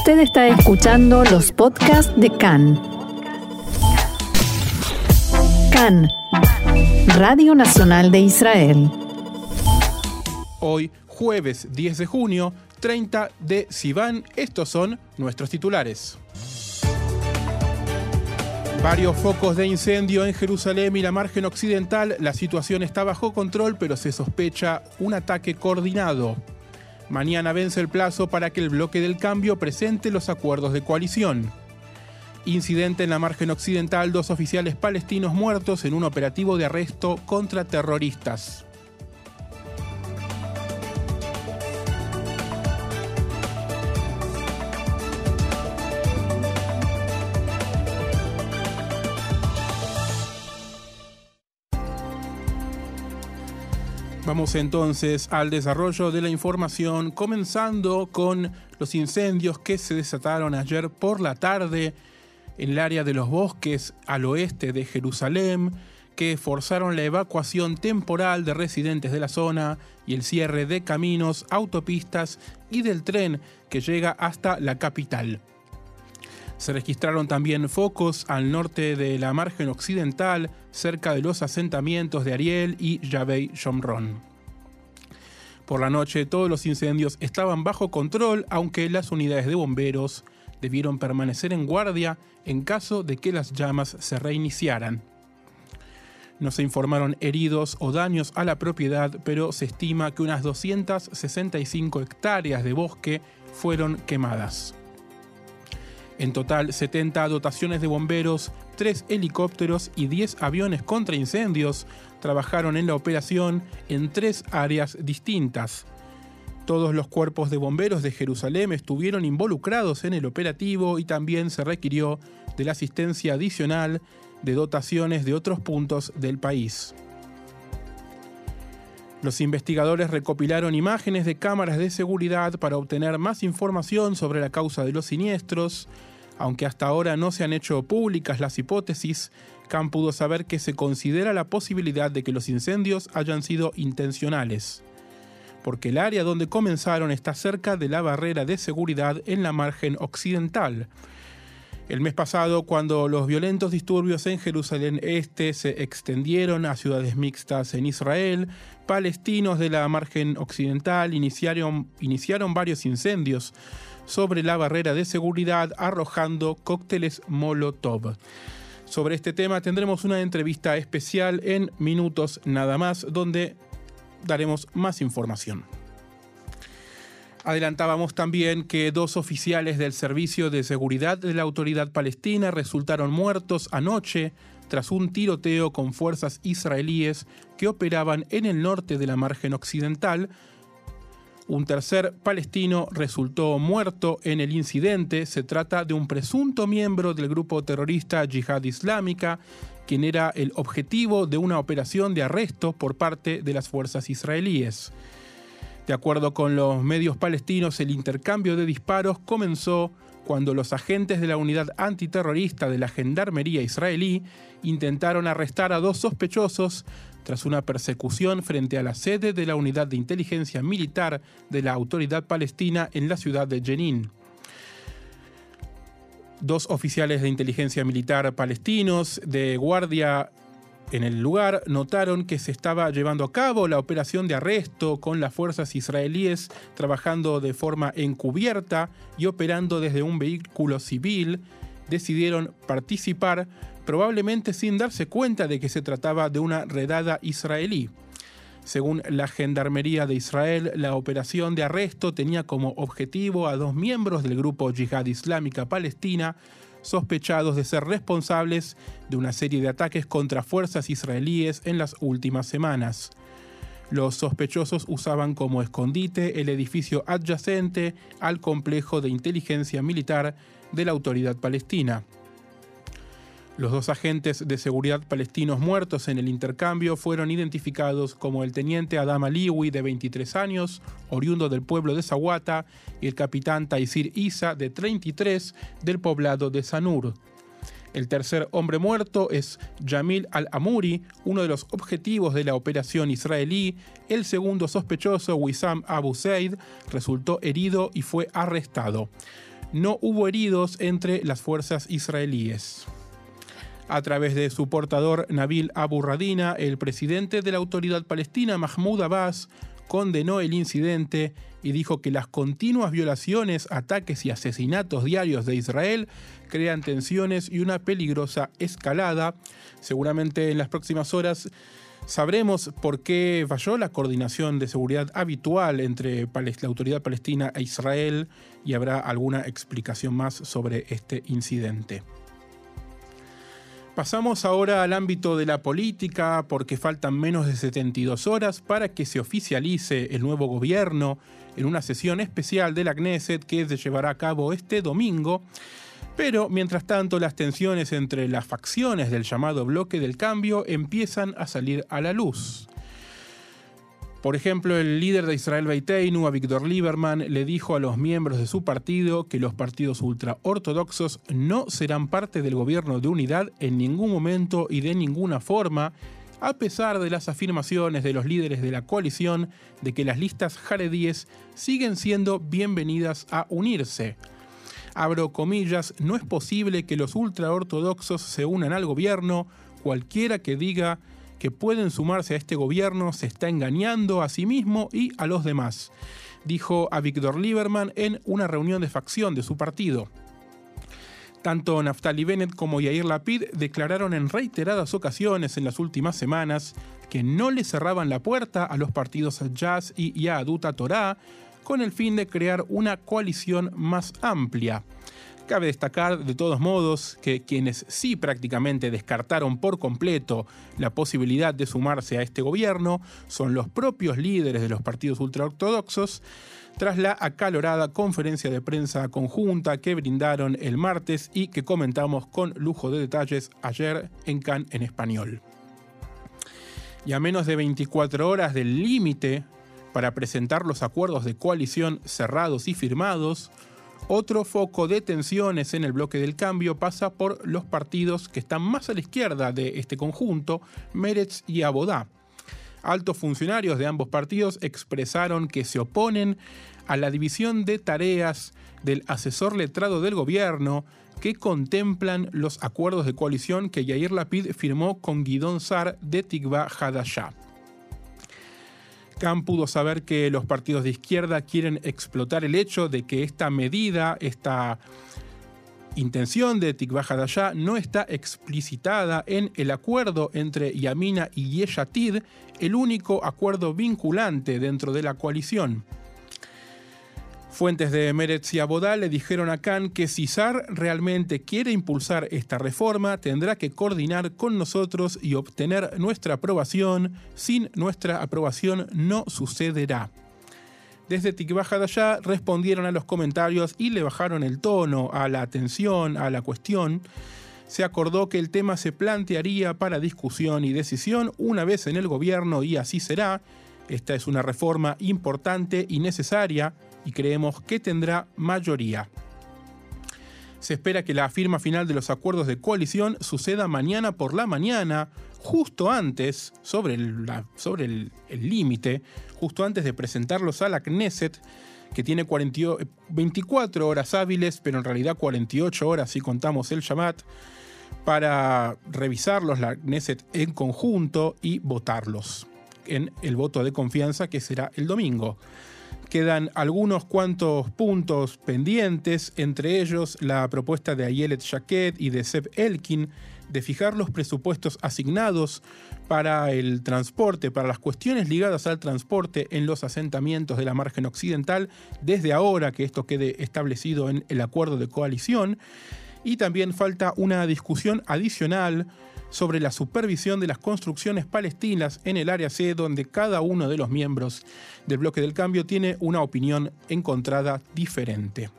Usted está escuchando los podcasts de CAN. CAN, Radio Nacional de Israel. Hoy, jueves 10 de junio, 30 de Sivan, estos son nuestros titulares. Varios focos de incendio en Jerusalén y la margen occidental. La situación está bajo control, pero se sospecha un ataque coordinado. Mañana vence el plazo para que el bloque del cambio presente los acuerdos de coalición. Incidente en la margen occidental, dos oficiales palestinos muertos en un operativo de arresto contra terroristas. Vamos entonces al desarrollo de la información, comenzando con los incendios que se desataron ayer por la tarde en el área de los bosques al oeste de Jerusalén, que forzaron la evacuación temporal de residentes de la zona y el cierre de caminos, autopistas y del tren que llega hasta la capital. Se registraron también focos al norte de la margen occidental, cerca de los asentamientos de Ariel y Yavei Shomron. Por la noche todos los incendios estaban bajo control, aunque las unidades de bomberos debieron permanecer en guardia en caso de que las llamas se reiniciaran. No se informaron heridos o daños a la propiedad, pero se estima que unas 265 hectáreas de bosque fueron quemadas. En total, 70 dotaciones de bomberos, 3 helicópteros y 10 aviones contra incendios trabajaron en la operación en tres áreas distintas. Todos los cuerpos de bomberos de Jerusalén estuvieron involucrados en el operativo y también se requirió de la asistencia adicional de dotaciones de otros puntos del país. Los investigadores recopilaron imágenes de cámaras de seguridad para obtener más información sobre la causa de los siniestros, aunque hasta ahora no se han hecho públicas las hipótesis, Khan pudo saber que se considera la posibilidad de que los incendios hayan sido intencionales, porque el área donde comenzaron está cerca de la barrera de seguridad en la margen occidental. El mes pasado, cuando los violentos disturbios en Jerusalén Este se extendieron a ciudades mixtas en Israel, palestinos de la margen occidental iniciaron, iniciaron varios incendios sobre la barrera de seguridad arrojando cócteles Molotov. Sobre este tema tendremos una entrevista especial en minutos nada más donde daremos más información. Adelantábamos también que dos oficiales del Servicio de Seguridad de la Autoridad Palestina resultaron muertos anoche tras un tiroteo con fuerzas israelíes que operaban en el norte de la margen occidental un tercer palestino resultó muerto en el incidente. Se trata de un presunto miembro del grupo terrorista Yihad Islámica, quien era el objetivo de una operación de arresto por parte de las fuerzas israelíes. De acuerdo con los medios palestinos, el intercambio de disparos comenzó cuando los agentes de la unidad antiterrorista de la Gendarmería israelí intentaron arrestar a dos sospechosos tras una persecución frente a la sede de la Unidad de Inteligencia Militar de la Autoridad Palestina en la ciudad de Jenin. Dos oficiales de inteligencia militar palestinos de guardia en el lugar notaron que se estaba llevando a cabo la operación de arresto con las fuerzas israelíes trabajando de forma encubierta y operando desde un vehículo civil. Decidieron participar probablemente sin darse cuenta de que se trataba de una redada israelí. Según la Gendarmería de Israel, la operación de arresto tenía como objetivo a dos miembros del grupo Yihad Islámica Palestina sospechados de ser responsables de una serie de ataques contra fuerzas israelíes en las últimas semanas. Los sospechosos usaban como escondite el edificio adyacente al complejo de inteligencia militar de la autoridad palestina. Los dos agentes de seguridad palestinos muertos en el intercambio fueron identificados como el teniente Adam Aliwi, de 23 años, oriundo del pueblo de Zawata, y el capitán Taisir Isa, de 33, del poblado de Sanur. El tercer hombre muerto es Jamil al-Amuri, uno de los objetivos de la operación israelí. El segundo sospechoso, Wissam Abu Zaid, resultó herido y fue arrestado. no hubo heridos entre las fuerzas israelíes. A través de su portador Nabil Abu Radina, el presidente de la autoridad palestina Mahmoud Abbas condenó el incidente y dijo que las continuas violaciones, ataques y asesinatos diarios de Israel crean tensiones y una peligrosa escalada. Seguramente en las próximas horas sabremos por qué falló la coordinación de seguridad habitual entre la autoridad palestina e Israel y habrá alguna explicación más sobre este incidente. Pasamos ahora al ámbito de la política porque faltan menos de 72 horas para que se oficialice el nuevo gobierno en una sesión especial de la Knesset que se llevará a cabo este domingo. Pero mientras tanto las tensiones entre las facciones del llamado bloque del cambio empiezan a salir a la luz. Por ejemplo, el líder de Israel Beiteinu, a Víctor Lieberman, le dijo a los miembros de su partido que los partidos ultraortodoxos no serán parte del gobierno de unidad en ningún momento y de ninguna forma, a pesar de las afirmaciones de los líderes de la coalición de que las listas jaredíes siguen siendo bienvenidas a unirse. Abro comillas, no es posible que los ultraortodoxos se unan al gobierno, cualquiera que diga que pueden sumarse a este gobierno se está engañando a sí mismo y a los demás, dijo a Víctor Lieberman en una reunión de facción de su partido. Tanto Naftali Bennett como Yair Lapid declararon en reiteradas ocasiones en las últimas semanas que no le cerraban la puerta a los partidos Jazz y Yaduta Torah con el fin de crear una coalición más amplia. Cabe destacar, de todos modos, que quienes sí prácticamente descartaron por completo la posibilidad de sumarse a este gobierno son los propios líderes de los partidos ultraortodoxos, tras la acalorada conferencia de prensa conjunta que brindaron el martes y que comentamos con lujo de detalles ayer en Cannes en español. Y a menos de 24 horas del límite para presentar los acuerdos de coalición cerrados y firmados, otro foco de tensiones en el bloque del cambio pasa por los partidos que están más a la izquierda de este conjunto, Meretz y Abodá. Altos funcionarios de ambos partidos expresaron que se oponen a la división de tareas del asesor letrado del gobierno que contemplan los acuerdos de coalición que Yair Lapid firmó con Guidón Sar de Tikva Hadashah. Khan pudo saber que los partidos de izquierda quieren explotar el hecho de que esta medida, esta intención de Tikva Hadashah no está explicitada en el acuerdo entre Yamina y Yeshatid, el único acuerdo vinculante dentro de la coalición. Fuentes de Meretz y Abodá le dijeron a Khan que si SAR realmente quiere impulsar esta reforma, tendrá que coordinar con nosotros y obtener nuestra aprobación. Sin nuestra aprobación no sucederá. Desde Tikva allá respondieron a los comentarios y le bajaron el tono a la atención, a la cuestión. Se acordó que el tema se plantearía para discusión y decisión una vez en el gobierno y así será. Esta es una reforma importante y necesaria y creemos que tendrá mayoría. Se espera que la firma final de los acuerdos de coalición suceda mañana por la mañana, justo antes, sobre el límite, sobre el, justo antes de presentarlos a la Knesset, que tiene 24 horas hábiles, pero en realidad 48 horas si contamos el Shabbat, para revisarlos la Knesset en conjunto y votarlos en el voto de confianza que será el domingo. Quedan algunos cuantos puntos pendientes, entre ellos la propuesta de Ayelet Shaked y de Seb Elkin de fijar los presupuestos asignados para el transporte, para las cuestiones ligadas al transporte en los asentamientos de la margen occidental, desde ahora que esto quede establecido en el acuerdo de coalición. Y también falta una discusión adicional sobre la supervisión de las construcciones palestinas en el área C, donde cada uno de los miembros del bloque del cambio tiene una opinión encontrada diferente.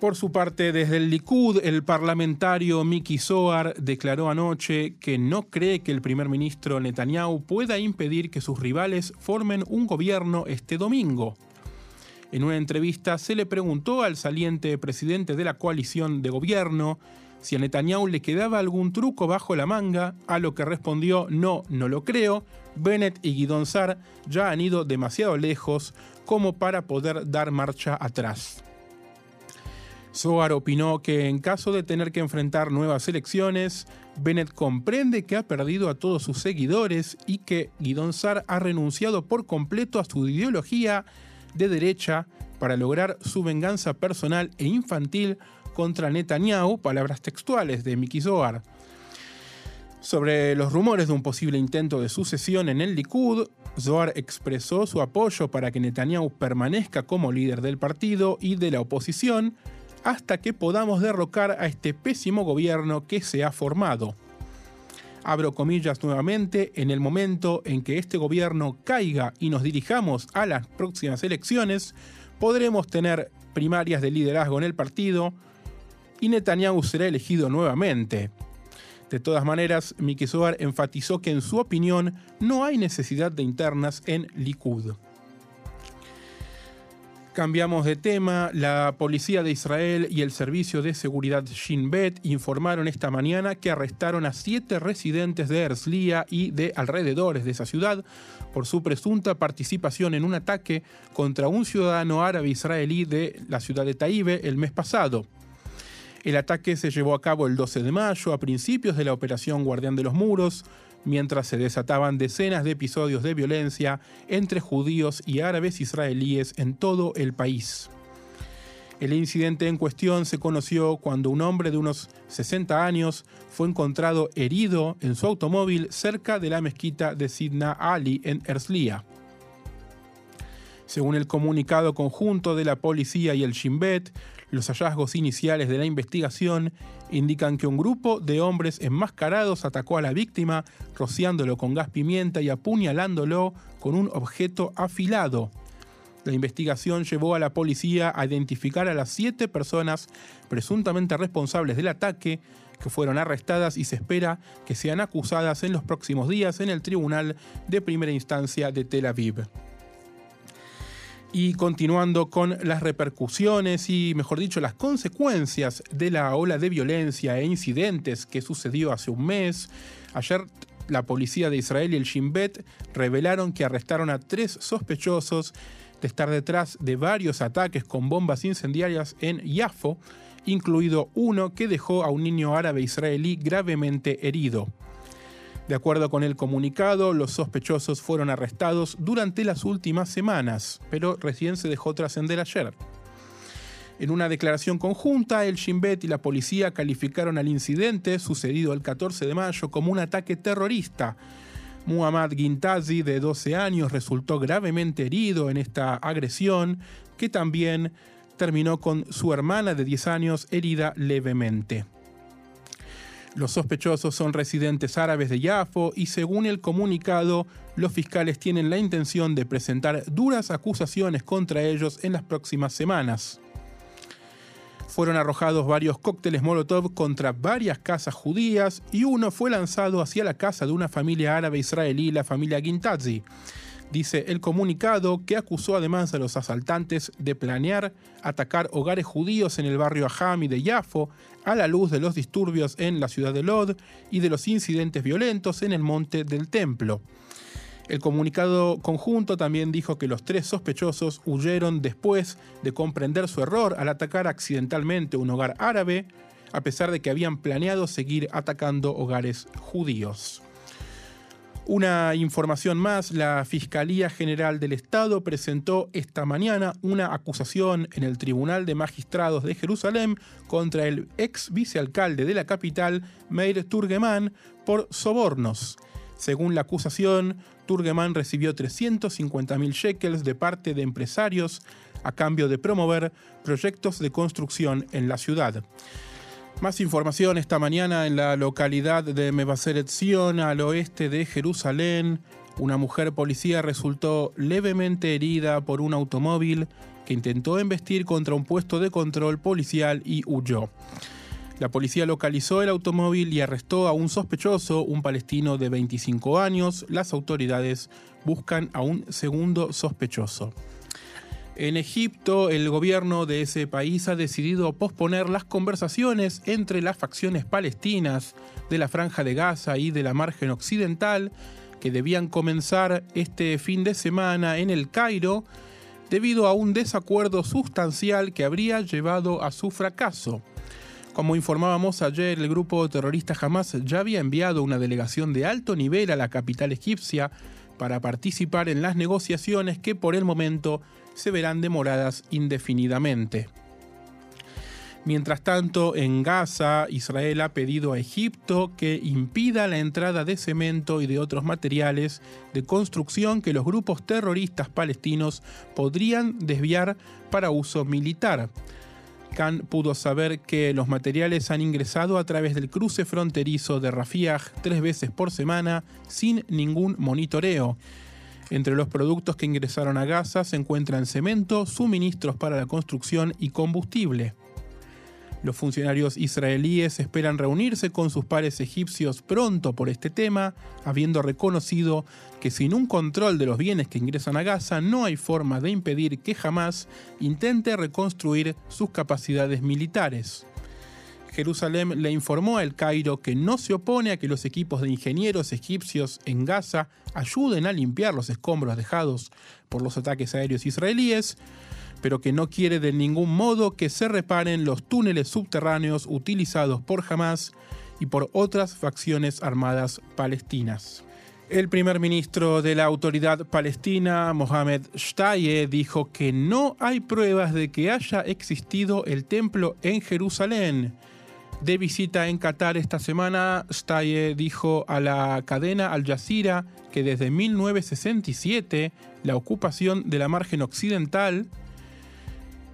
Por su parte, desde el Likud, el parlamentario Miki Zohar declaró anoche que no cree que el primer ministro Netanyahu pueda impedir que sus rivales formen un gobierno este domingo. En una entrevista se le preguntó al saliente presidente de la coalición de gobierno si a Netanyahu le quedaba algún truco bajo la manga, a lo que respondió no, no lo creo, Bennett y Guidon Sar ya han ido demasiado lejos como para poder dar marcha atrás. Zohar opinó que en caso de tener que enfrentar nuevas elecciones, Bennett comprende que ha perdido a todos sus seguidores y que Guidon Sar ha renunciado por completo a su ideología de derecha para lograr su venganza personal e infantil contra Netanyahu, palabras textuales de Miki Zohar. Sobre los rumores de un posible intento de sucesión en el Likud, Zohar expresó su apoyo para que Netanyahu permanezca como líder del partido y de la oposición, hasta que podamos derrocar a este pésimo gobierno que se ha formado. Abro comillas nuevamente, en el momento en que este gobierno caiga y nos dirijamos a las próximas elecciones, podremos tener primarias de liderazgo en el partido y Netanyahu será elegido nuevamente. De todas maneras, Miki Zohar enfatizó que en su opinión no hay necesidad de internas en Likud. Cambiamos de tema. La policía de Israel y el servicio de seguridad Shin Bet informaron esta mañana que arrestaron a siete residentes de Herzliya y de alrededores de esa ciudad por su presunta participación en un ataque contra un ciudadano árabe israelí de la ciudad de Taibe el mes pasado. El ataque se llevó a cabo el 12 de mayo, a principios de la operación Guardián de los Muros, mientras se desataban decenas de episodios de violencia entre judíos y árabes israelíes en todo el país. El incidente en cuestión se conoció cuando un hombre de unos 60 años fue encontrado herido en su automóvil cerca de la mezquita de Sidna Ali en Herzliya. Según el comunicado conjunto de la policía y el Shin Bet, los hallazgos iniciales de la investigación indican que un grupo de hombres enmascarados atacó a la víctima, rociándolo con gas pimienta y apuñalándolo con un objeto afilado. La investigación llevó a la policía a identificar a las siete personas presuntamente responsables del ataque, que fueron arrestadas y se espera que sean acusadas en los próximos días en el Tribunal de Primera Instancia de Tel Aviv. Y continuando con las repercusiones y, mejor dicho, las consecuencias de la ola de violencia e incidentes que sucedió hace un mes, ayer la policía de Israel y el Shin Bet revelaron que arrestaron a tres sospechosos de estar detrás de varios ataques con bombas incendiarias en Yafo, incluido uno que dejó a un niño árabe israelí gravemente herido. De acuerdo con el comunicado, los sospechosos fueron arrestados durante las últimas semanas, pero recién se dejó trascender ayer. En una declaración conjunta, el Shin Bet y la policía calificaron al incidente sucedido el 14 de mayo como un ataque terrorista. Muhammad Gintazi, de 12 años, resultó gravemente herido en esta agresión, que también terminó con su hermana de 10 años herida levemente. Los sospechosos son residentes árabes de Yafo y según el comunicado, los fiscales tienen la intención de presentar duras acusaciones contra ellos en las próximas semanas. Fueron arrojados varios cócteles Molotov contra varias casas judías y uno fue lanzado hacia la casa de una familia árabe israelí, la familia Gintazi dice el comunicado, que acusó además a los asaltantes de planear atacar hogares judíos en el barrio Ahami de Yafo, a la luz de los disturbios en la ciudad de Lod y de los incidentes violentos en el monte del templo. El comunicado conjunto también dijo que los tres sospechosos huyeron después de comprender su error al atacar accidentalmente un hogar árabe, a pesar de que habían planeado seguir atacando hogares judíos. Una información más, la Fiscalía General del Estado presentó esta mañana una acusación en el Tribunal de Magistrados de Jerusalén contra el ex vicealcalde de la capital, Meir Turgeman, por sobornos. Según la acusación, Turgeman recibió 350.000 shekels de parte de empresarios a cambio de promover proyectos de construcción en la ciudad. Más información esta mañana en la localidad de Mevaseret Zion, al oeste de Jerusalén. Una mujer policía resultó levemente herida por un automóvil que intentó embestir contra un puesto de control policial y huyó. La policía localizó el automóvil y arrestó a un sospechoso, un palestino de 25 años. Las autoridades buscan a un segundo sospechoso. En Egipto, el gobierno de ese país ha decidido posponer las conversaciones entre las facciones palestinas de la Franja de Gaza y de la margen occidental, que debían comenzar este fin de semana en el Cairo, debido a un desacuerdo sustancial que habría llevado a su fracaso. Como informábamos ayer, el grupo terrorista Hamas ya había enviado una delegación de alto nivel a la capital egipcia para participar en las negociaciones que por el momento se verán demoradas indefinidamente. Mientras tanto, en Gaza, Israel ha pedido a Egipto que impida la entrada de cemento y de otros materiales de construcción que los grupos terroristas palestinos podrían desviar para uso militar. Khan pudo saber que los materiales han ingresado a través del cruce fronterizo de Rafiah tres veces por semana sin ningún monitoreo. Entre los productos que ingresaron a Gaza se encuentran cemento, suministros para la construcción y combustible. Los funcionarios israelíes esperan reunirse con sus pares egipcios pronto por este tema, habiendo reconocido que sin un control de los bienes que ingresan a Gaza no hay forma de impedir que jamás intente reconstruir sus capacidades militares. Jerusalén le informó a El Cairo que no se opone a que los equipos de ingenieros egipcios en Gaza ayuden a limpiar los escombros dejados por los ataques aéreos israelíes, pero que no quiere de ningún modo que se reparen los túneles subterráneos utilizados por Hamas y por otras facciones armadas palestinas. El primer ministro de la autoridad palestina, Mohamed Shtaye, dijo que no hay pruebas de que haya existido el templo en Jerusalén. De visita en Qatar esta semana, Shtaye dijo a la cadena Al Jazeera que desde 1967 la ocupación de la margen occidental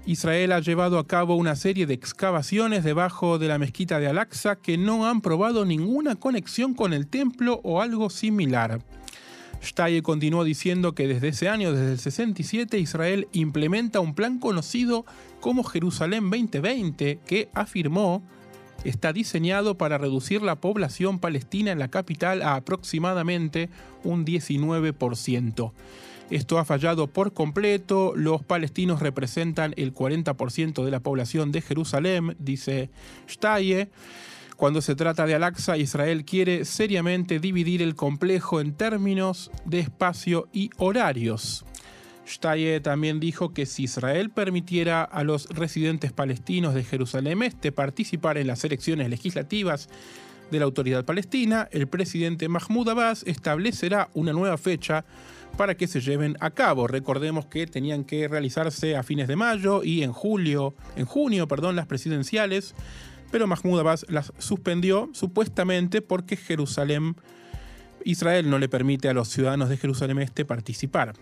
Israel ha llevado a cabo una serie de excavaciones debajo de la mezquita de Al-Aqsa que no han probado ninguna conexión con el templo o algo similar. Steyer continuó diciendo que desde ese año, desde el 67, Israel implementa un plan conocido como Jerusalén 2020 que afirmó está diseñado para reducir la población palestina en la capital a aproximadamente un 19%. Esto ha fallado por completo. Los palestinos representan el 40% de la población de Jerusalén, dice Steyer. Cuando se trata de Al-Aqsa, Israel quiere seriamente dividir el complejo en términos de espacio y horarios. Steyer también dijo que si Israel permitiera a los residentes palestinos de Jerusalén Este participar en las elecciones legislativas de la autoridad palestina, el presidente Mahmoud Abbas establecerá una nueva fecha para que se lleven a cabo. Recordemos que tenían que realizarse a fines de mayo y en julio, en junio, perdón, las presidenciales, pero Mahmoud Abbas las suspendió supuestamente porque Jerusalén, Israel no le permite a los ciudadanos de Jerusalén Este participar.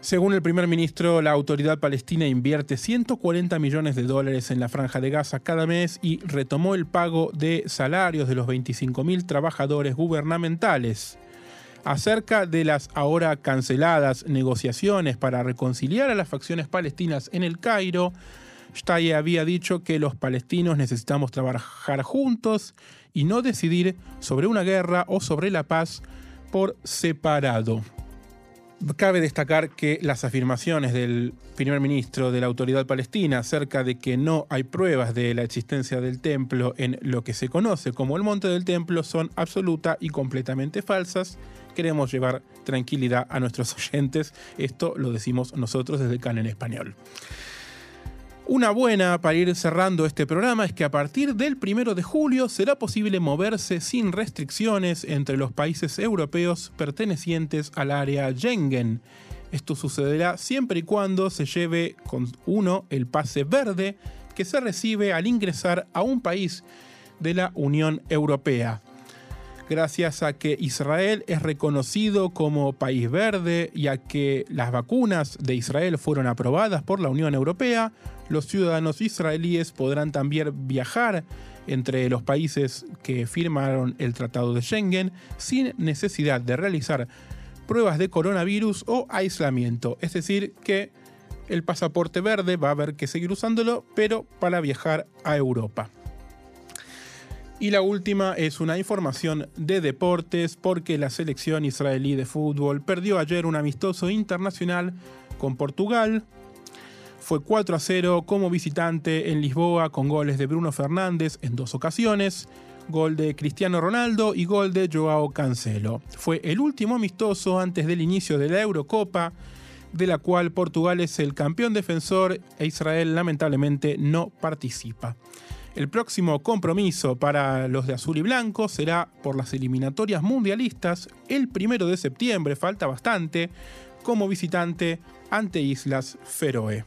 Según el primer ministro, la autoridad palestina invierte 140 millones de dólares en la franja de Gaza cada mes y retomó el pago de salarios de los 25.000 trabajadores gubernamentales. Acerca de las ahora canceladas negociaciones para reconciliar a las facciones palestinas en el Cairo, Steyer había dicho que los palestinos necesitamos trabajar juntos y no decidir sobre una guerra o sobre la paz por separado. Cabe destacar que las afirmaciones del primer ministro de la autoridad palestina acerca de que no hay pruebas de la existencia del templo en lo que se conoce como el monte del templo son absoluta y completamente falsas. Queremos llevar tranquilidad a nuestros oyentes. Esto lo decimos nosotros desde CAN en español. Una buena para ir cerrando este programa es que a partir del primero de julio será posible moverse sin restricciones entre los países europeos pertenecientes al área Schengen. Esto sucederá siempre y cuando se lleve con uno el pase verde que se recibe al ingresar a un país de la Unión Europea gracias a que Israel es reconocido como país verde y a que las vacunas de Israel fueron aprobadas por la Unión Europea, los ciudadanos israelíes podrán también viajar entre los países que firmaron el Tratado de Schengen sin necesidad de realizar pruebas de coronavirus o aislamiento. Es decir, que el pasaporte verde va a haber que seguir usándolo, pero para viajar a Europa. Y la última es una información de deportes porque la selección israelí de fútbol perdió ayer un amistoso internacional con Portugal. Fue 4 a 0 como visitante en Lisboa con goles de Bruno Fernández en dos ocasiones, gol de Cristiano Ronaldo y gol de Joao Cancelo. Fue el último amistoso antes del inicio de la Eurocopa de la cual Portugal es el campeón defensor e Israel lamentablemente no participa. El próximo compromiso para los de azul y blanco será por las eliminatorias mundialistas el primero de septiembre, falta bastante, como visitante ante Islas Feroe.